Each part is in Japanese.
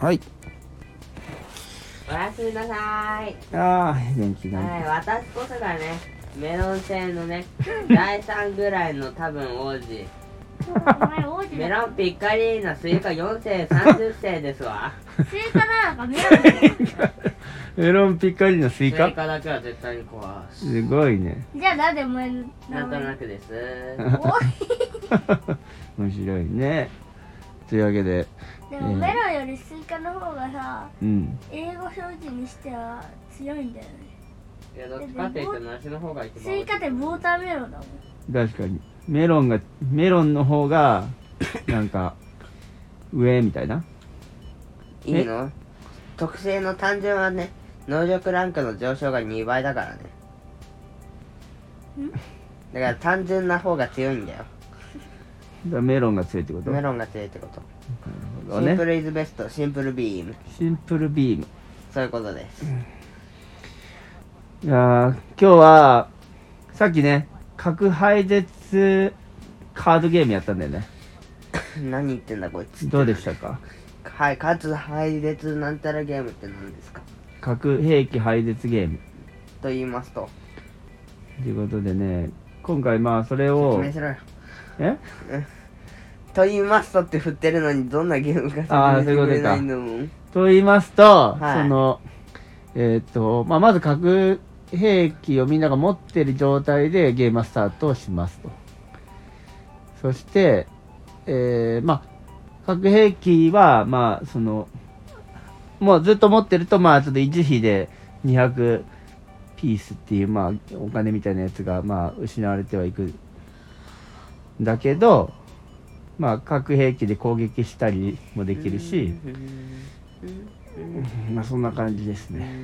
はいおやすみなさい。ああ元気だはい、私こそがね、メロン製のね、第3ぐらいの多分王子。メだロンピッカリーナスイカ4世30世ですわ。スイカなのかメロンメロンピッカリのススイイカカだけは絶対に壊す。すごいねじゃあなんでお前の？名なんとな前くです。面白いねというわけででもメロンよりスイカの方がさうん。英語表示にしては強いんだよね。いや、どっちかって言って梨の方が一番スイカって watermelon だもん。確かに。メロンがメロンの方が なんか上みたいな？いいの？特性の単純はね、能力ランクの上昇が2倍だからね。だから単純な方が強いんだよ。だからメロンが強いってこと？メロンが強いってこと。なるほどねシンプルイズベスト、シンプルビーム。シンプルビームそういうことです。いやー今日はさっきね核廃絶カードゲームやったんだよね 何言ってんだこいつ。どうでしたか？はい、かつ配列なんたらゲームって何ですか？核兵器廃絶ゲームと言いますと。ということでね今回まあそれ説を明しろよ。え？と言いますとって振ってるのにどんなゲームか説明してくれないのと言いますと、はい。そのえっ、と、まあ、まず核兵器をみんなが持ってる状態でゲームスタートをしますと。そして、えーまあ核兵器はまあそのもうずっと持ってるとまあちょっと維持費で200ピースっていうまあお金みたいなやつがまあ失われてはいくんだけどまあ核兵器で攻撃したりもできるし、まあそんな感じですね。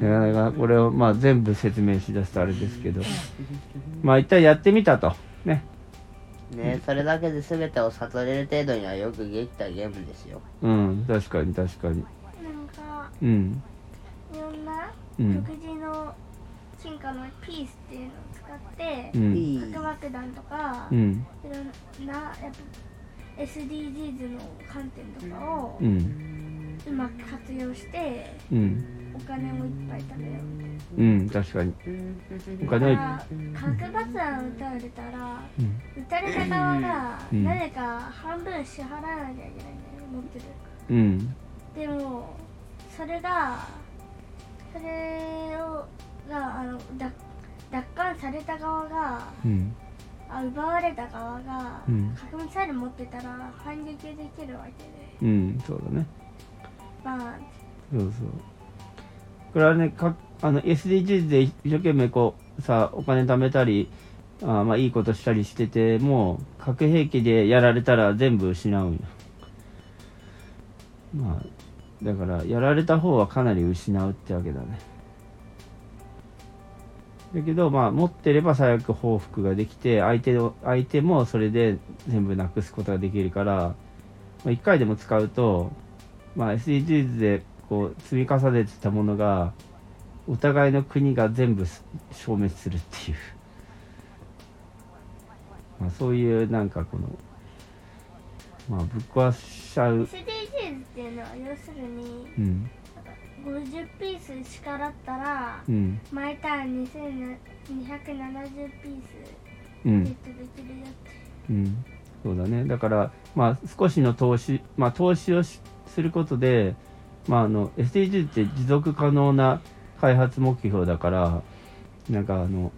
なかなかこれをまあ全部説明しだすとあれですけど、まあ一体やってみたと。ね。ねそれだけで全てを悟れる程度にはよくできたゲームですよ。うん、確かに確かに。なんかうん。いろんなうん独自の進化のピースっていうのを使ってう、ん。いい核爆弾とか、いうん。ろんなやっぱ SDGs の観点とかをうん。うまく活用してうん。お金をいっぱい食べよううん、確かに。おだか金をら核爆弾を撃たれたらうん。撃たれた側がうん誰か半分支払わなきゃいけないんだよ持ってるうん。でもそれがそれをがあの奪奪還された側がうん。あ奪われた側がうん核ミサイル持ってたら反撃できるわけでうん、そうだね。まあそうそう。これはね、かあの SDGs で一生懸命こう、さ、お金貯めたり、あまあいいことしたりしてても、核兵器でやられたら全部失うんよ。まあ、だから、やられた方はかなり失うってわけだね。だけど、まあ、持ってれば最悪報復ができて、相手の、相手もそれで全部なくすことができるから、まあ、1回でも使うと、まあ、SDGs でこう積み重ねてたものがお互いの国が全部す消滅するっていう、まあ、そういうなんかこの、まあ、ぶっ壊しちゃう、SDGs っていうのは要するにうん50ピースしかだったらうん。毎ターン2270ピースうん。ゲットできるよって。うん、そうだね。だから、まあ、少しの投資、まあ、投資をしすることで、まあ、あの SDGs って持続可能な開発目標だからなんかあの、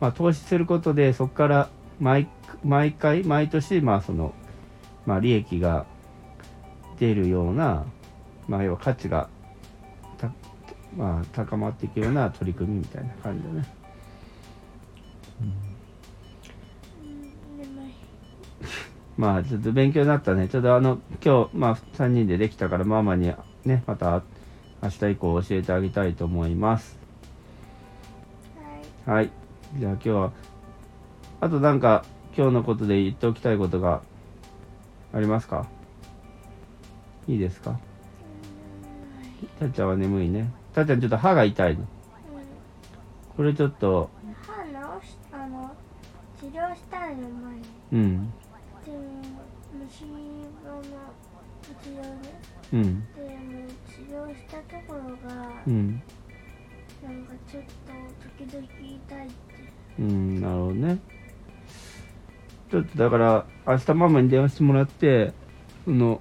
まあ、投資することでそこから毎毎回毎年、まあそのまあ、利益が出るような、まあ、要は価値がた、まあ、高まっていくような取り組みみたいな感じだね。うんまあちょっと勉強になったね。ちょっとあの今日まあ3人でできたからママにねまた明日以降教えてあげたいと思います。はいはい。じゃあ今日はあとなんか今日のことで言っておきたいことがありますか？いいですか？たっちゃんは眠いね。たっちゃんちょっと歯が痛いの。これちょっと。歯直しあの治療したいの前に。うん。でも虫歯の治療ねうん。で治療したところが、うん。なんかちょっと時々痛いって。うんなるほどね。ちょっとだから明日ママに電話してもらってその、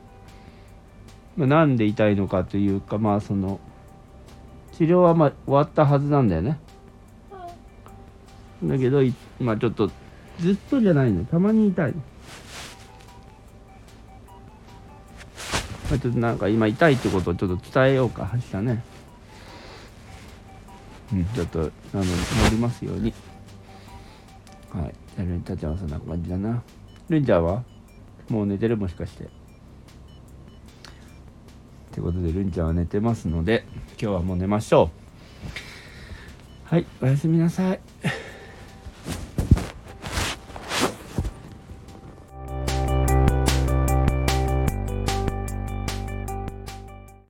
まあ、なんで痛いのかというかまあその治療はまあ終わったはずなんだよね。だけどいまあちょっとずっとじゃないの。たまに痛いの。まあちょっとなんか今痛いってことをちょっと伝えようか明日ね。うん。ちょっとあの乗りますように。はい。じゃあルンタちゃんはそんな感じだな。ルンちゃんは？もう寝てる？もしかしてということでルンちゃんは寝てますので今日はもう寝ましょう。はいおやすみなさい。